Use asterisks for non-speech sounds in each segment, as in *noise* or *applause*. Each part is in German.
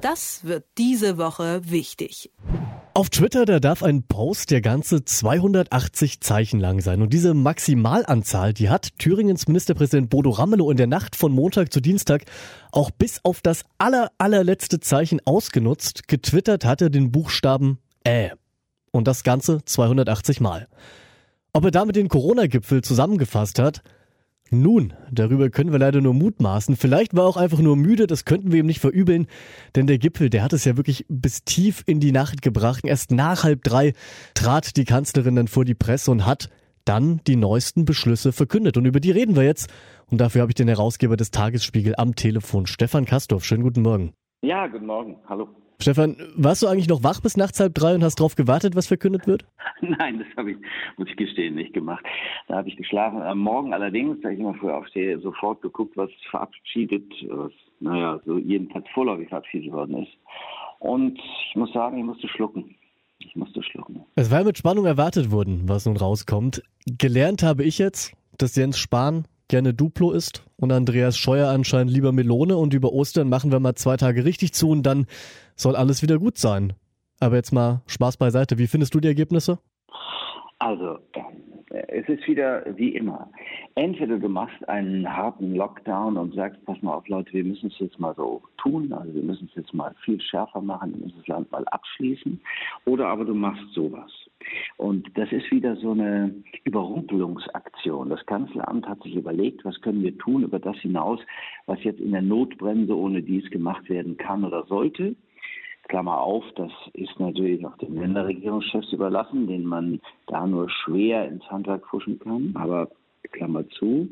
Das wird diese Woche wichtig. Auf Twitter, da darf ein Post der ganze 280 Zeichen lang sein. Und diese Maximalanzahl, die hat Thüringens Ministerpräsident Bodo Ramelow in der Nacht von Montag zu Dienstag auch bis auf das aller, allerletzte Zeichen ausgenutzt. Getwittert hat er den Buchstaben Ä. Und das Ganze 280 Mal. Ob er damit den Corona-Gipfel zusammengefasst hat, nun, darüber können wir leider nur mutmaßen. Vielleicht war er auch einfach nur müde, das könnten wir ihm nicht verübeln, denn der Gipfel, der hat es ja wirklich bis tief in die Nacht gebracht. Erst nach halb drei trat die Kanzlerin dann vor die Presse und hat dann die neuesten Beschlüsse verkündet. Und über die reden wir jetzt. Und dafür habe ich den Herausgeber des Tagesspiegel am Telefon, Stefan Kastorf. Schönen guten Morgen. Ja, guten Morgen. Hallo. Stefan, warst du eigentlich noch wach bis nachts halb drei und hast darauf gewartet, was verkündet wird? *laughs* Nein, das habe ich, muss ich gestehen, nicht gemacht. Da habe ich geschlafen. Am Morgen allerdings, da ich immer früher aufstehe, sofort geguckt, was verabschiedet, was, naja, so jedenfalls vorläufig verabschiedet worden ist. Und ich muss sagen, ich musste schlucken. Ich musste schlucken. Es war mit Spannung erwartet worden, was nun rauskommt. Gelernt habe ich jetzt, dass Jens Spahn gerne Duplo isst und Andreas Scheuer anscheinend lieber Melone und über Ostern machen wir mal zwei Tage richtig zu und dann soll alles wieder gut sein. Aber jetzt mal Spaß beiseite. Wie findest du die Ergebnisse? Also, es ist wieder wie immer. Entweder du machst einen harten Lockdown und sagst, pass mal auf Leute, wir müssen es jetzt mal so tun, also wir müssen es jetzt mal viel schärfer machen, wir müssen das Land mal abschließen, oder aber du machst sowas. Und das ist wieder so eine Überrumpelungsaktion. Das Kanzleramt hat sich überlegt, was können wir tun über das hinaus, was jetzt in der Notbremse ohne dies gemacht werden kann oder sollte. Klammer auf, das ist natürlich auch den Länderregierungschefs überlassen, den man da nur schwer ins Handwerk fuschen kann, aber Klammer zu.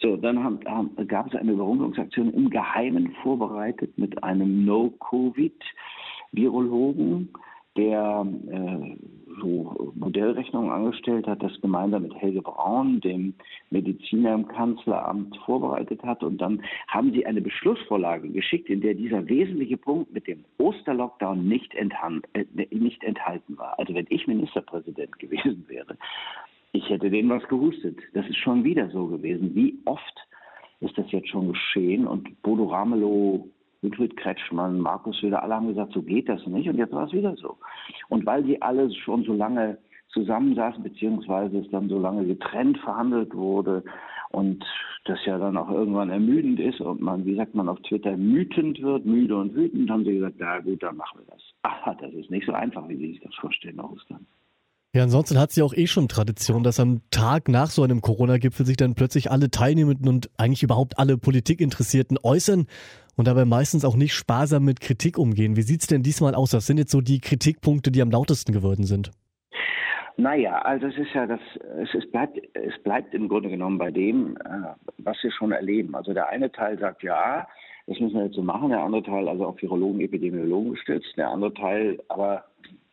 So, dann haben, haben, gab es eine Überrumpelungsaktion im Geheimen vorbereitet mit einem No-Covid-Virologen, der äh, so Modellrechnungen angestellt hat, das gemeinsam mit Helge Braun, dem Mediziner im Kanzleramt, vorbereitet hat. Und dann haben sie eine Beschlussvorlage geschickt, in der dieser wesentliche Punkt mit dem Osterlockdown nicht, äh, nicht enthalten war. Also wenn ich Ministerpräsident *laughs* gewesen wäre, ich hätte denen was gehustet. Das ist schon wieder so gewesen. Wie oft ist das jetzt schon geschehen? Und Bodo Ramelow Wilfried Kretschmann, Markus Söder, alle haben gesagt, so geht das nicht. Und jetzt war es wieder so. Und weil sie alle schon so lange zusammensaßen, beziehungsweise es dann so lange getrennt verhandelt wurde und das ja dann auch irgendwann ermüdend ist und man, wie sagt man auf Twitter, mütend wird, müde und wütend, haben sie gesagt, na gut, dann machen wir das. Aha, das ist nicht so einfach, wie Sie sich das vorstellen, Augustin. Ja, ansonsten hat sie auch eh schon Tradition, dass am Tag nach so einem Corona-Gipfel sich dann plötzlich alle Teilnehmenden und eigentlich überhaupt alle Politikinteressierten äußern und dabei meistens auch nicht sparsam mit Kritik umgehen. Wie sieht's denn diesmal aus? Was sind jetzt so die Kritikpunkte, die am lautesten geworden sind? Naja, also es ist ja das, es, ist, bleibt, es bleibt im Grunde genommen bei dem, äh, was wir schon erleben. Also der eine Teil sagt ja, das müssen wir jetzt so machen, der andere Teil, also auf Virologen, Epidemiologen gestützt, der andere Teil aber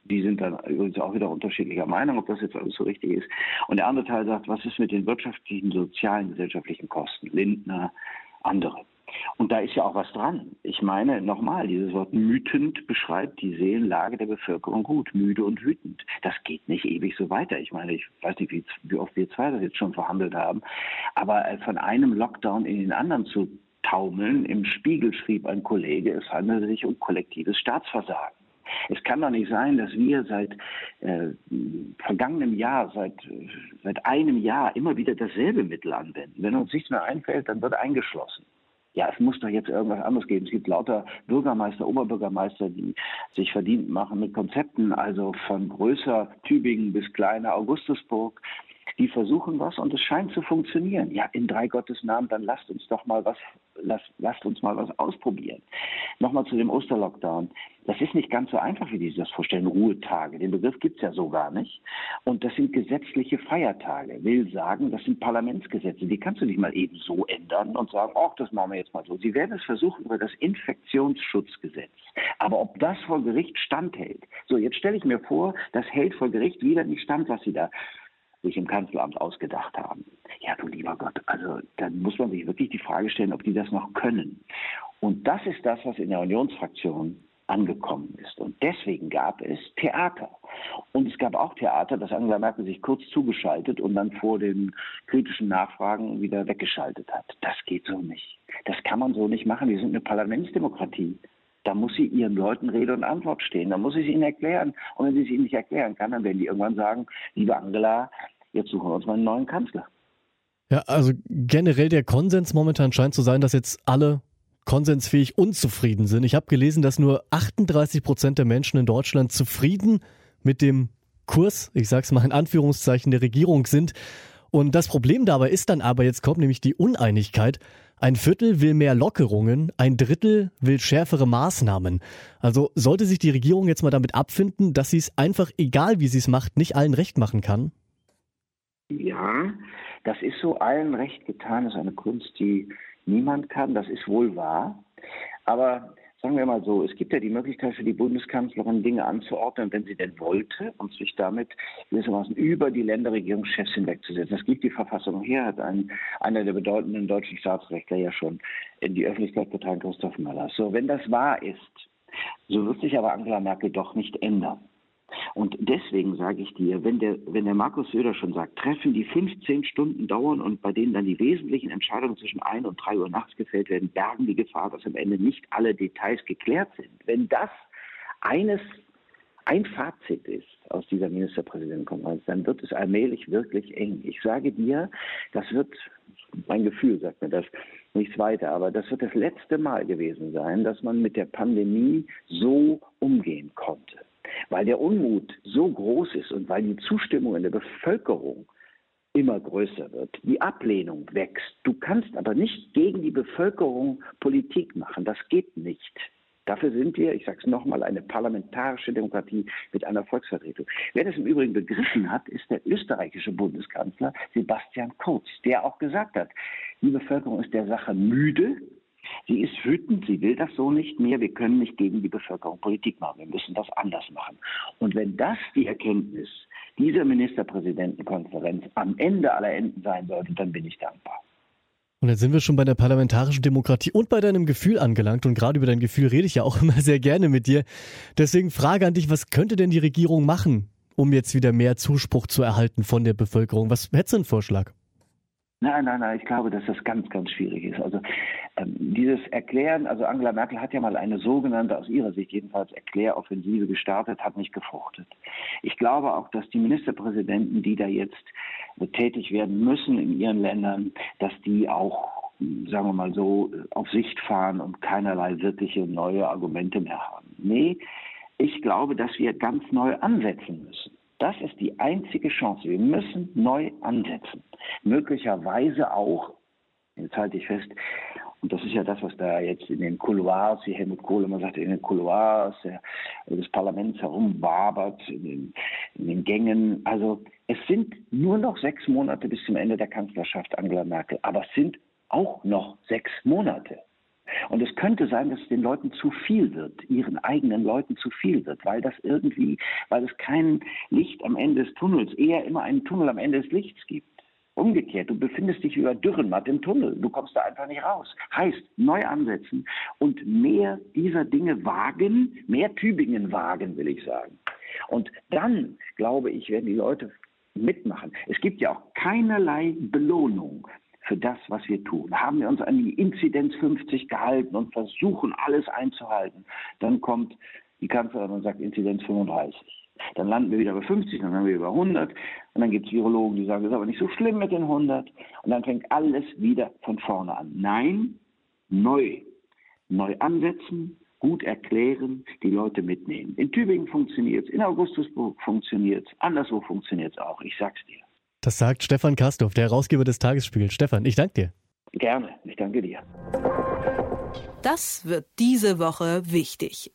die sind dann übrigens auch wieder unterschiedlicher Meinung, ob das jetzt alles so richtig ist. Und der andere Teil sagt, was ist mit den wirtschaftlichen, sozialen, gesellschaftlichen Kosten? Lindner, andere. Und da ist ja auch was dran. Ich meine, nochmal, dieses Wort mütend beschreibt die Seelenlage der Bevölkerung gut, müde und wütend. Das geht nicht ewig so weiter. Ich meine, ich weiß nicht, wie, wie oft wir zwei das jetzt schon verhandelt haben, aber äh, von einem Lockdown in den anderen zu taumeln, im Spiegel schrieb ein Kollege, es handelt sich um kollektives Staatsversagen. Es kann doch nicht sein, dass wir seit äh, vergangenem Jahr, seit, seit einem Jahr immer wieder dasselbe Mittel anwenden. Wenn uns nichts mehr einfällt, dann wird eingeschlossen. Ja, es muss doch jetzt irgendwas anderes geben. Es gibt lauter Bürgermeister, Oberbürgermeister, die sich verdient machen mit Konzepten, also von größer Tübingen bis kleiner Augustusburg die versuchen was und es scheint zu funktionieren. Ja, in drei Gottes Namen, dann lasst uns doch mal was, lasst, lasst uns mal was ausprobieren. Nochmal zu dem Osterlockdown. Das ist nicht ganz so einfach, wie die sich das vorstellen. Ruhetage. Den Begriff gibt es ja so gar nicht. Und das sind gesetzliche Feiertage. Will sagen, das sind Parlamentsgesetze. Die kannst du nicht mal eben so ändern und sagen, ach, das machen wir jetzt mal so. Sie werden es versuchen über das Infektionsschutzgesetz. Aber ob das vor Gericht standhält. So, jetzt stelle ich mir vor, das hält vor Gericht wieder nicht stand, was sie da sich im Kanzleramt ausgedacht haben. Ja, du lieber Gott, also dann muss man sich wirklich die Frage stellen, ob die das noch können. Und das ist das, was in der Unionsfraktion angekommen ist. Und deswegen gab es Theater. Und es gab auch Theater, dass Angela Merkel sich kurz zugeschaltet und dann vor den kritischen Nachfragen wieder weggeschaltet hat. Das geht so nicht. Das kann man so nicht machen. Wir sind eine Parlamentsdemokratie. Da muss sie ihren Leuten Rede und Antwort stehen. Da muss sie es ihnen erklären. Und wenn sie es ihnen nicht erklären kann, dann werden die irgendwann sagen, liebe Angela, jetzt suchen wir uns mal einen neuen Kanzler. Ja, also generell der Konsens momentan scheint zu sein, dass jetzt alle konsensfähig unzufrieden sind. Ich habe gelesen, dass nur 38 Prozent der Menschen in Deutschland zufrieden mit dem Kurs, ich sage es mal in Anführungszeichen, der Regierung sind. Und das Problem dabei ist dann aber, jetzt kommt nämlich die Uneinigkeit. Ein Viertel will mehr Lockerungen, ein Drittel will schärfere Maßnahmen. Also sollte sich die Regierung jetzt mal damit abfinden, dass sie es einfach, egal wie sie es macht, nicht allen recht machen kann? Ja, das ist so allen recht getan, das ist eine Kunst, die niemand kann, das ist wohl wahr. Aber sagen wir mal so, es gibt ja die Möglichkeit für die Bundeskanzlerin, Dinge anzuordnen, wenn sie denn wollte und sich damit gewissermaßen über die Länderregierungschefs hinwegzusetzen. Das gibt die Verfassung her, hat ein, einer der bedeutenden deutschen Staatsrechtler ja schon in die Öffentlichkeit getragen, Christoph Möller. So, wenn das wahr ist, so wird sich aber Angela Merkel doch nicht ändern. Und deswegen sage ich dir, wenn der, wenn der Markus Söder schon sagt, Treffen, die 15 Stunden dauern und bei denen dann die wesentlichen Entscheidungen zwischen 1 und 3 Uhr nachts gefällt werden, bergen die Gefahr, dass am Ende nicht alle Details geklärt sind. Wenn das eines ein Fazit ist aus dieser Ministerpräsidentenkonferenz, dann wird es allmählich wirklich eng. Ich sage dir, das wird, mein Gefühl sagt mir das, nichts weiter, aber das wird das letzte Mal gewesen sein, dass man mit der Pandemie so umgehen konnte weil der Unmut so groß ist und weil die Zustimmung in der Bevölkerung immer größer wird. Die Ablehnung wächst. Du kannst aber nicht gegen die Bevölkerung Politik machen. Das geht nicht. Dafür sind wir, ich sage es nochmal, eine parlamentarische Demokratie mit einer Volksvertretung. Wer das im Übrigen begriffen hat, ist der österreichische Bundeskanzler Sebastian Kurz, der auch gesagt hat, die Bevölkerung ist der Sache müde, Sie ist wütend, sie will das so nicht mehr. Wir können nicht gegen die Bevölkerung Politik machen. Wir müssen das anders machen. Und wenn das die Erkenntnis dieser Ministerpräsidentenkonferenz am Ende aller Enden sein sollte, dann bin ich dankbar. Und jetzt sind wir schon bei der parlamentarischen Demokratie und bei deinem Gefühl angelangt. Und gerade über dein Gefühl rede ich ja auch *laughs* immer sehr gerne mit dir. Deswegen Frage an dich, was könnte denn die Regierung machen, um jetzt wieder mehr Zuspruch zu erhalten von der Bevölkerung? Was hättest du einen Vorschlag? Nein, nein, nein, ich glaube, dass das ganz, ganz schwierig ist. Also ähm, dieses Erklären, also Angela Merkel hat ja mal eine sogenannte, aus ihrer Sicht jedenfalls, Erkläroffensive gestartet, hat nicht gefruchtet. Ich glaube auch, dass die Ministerpräsidenten, die da jetzt tätig werden müssen in ihren Ländern, dass die auch sagen wir mal so, auf Sicht fahren und keinerlei wirkliche neue Argumente mehr haben. Nee, ich glaube, dass wir ganz neu ansetzen müssen. Das ist die einzige Chance. Wir müssen neu ansetzen. Möglicherweise auch, jetzt halte ich fest, und das ist ja das, was da jetzt in den Couloirs, wie Helmut Kohl immer sagte, in den Couloirs des Parlaments herumwabert, in den, in den Gängen. Also es sind nur noch sechs Monate bis zum Ende der Kanzlerschaft Angela Merkel, aber es sind auch noch sechs Monate. Und es könnte sein, dass es den Leuten zu viel wird, ihren eigenen Leuten zu viel wird, weil das irgendwie, weil es kein Licht am Ende des Tunnels, eher immer einen Tunnel am Ende des Lichts gibt. Umgekehrt, du befindest dich über Dürrenmatt im Tunnel, du kommst da einfach nicht raus. Heißt, neu ansetzen und mehr dieser Dinge wagen, mehr Tübingen wagen, will ich sagen. Und dann, glaube ich, werden die Leute mitmachen. Es gibt ja auch keinerlei Belohnung für das, was wir tun. Haben wir uns an die Inzidenz 50 gehalten und versuchen, alles einzuhalten, dann kommt die Kanzlerin und sagt Inzidenz 35. Dann landen wir wieder bei 50, dann landen wir über 100 und dann gibt es Virologen, die sagen, das ist aber nicht so schlimm mit den 100 und dann fängt alles wieder von vorne an. Nein, neu, neu ansetzen, gut erklären, die Leute mitnehmen. In Tübingen funktioniert es, in Augustusburg funktioniert es, anderswo funktioniert es auch, ich sag's dir. Das sagt Stefan Kastorf, der Herausgeber des Tagesspiegels. Stefan, ich danke dir. Gerne, ich danke dir. Das wird diese Woche wichtig.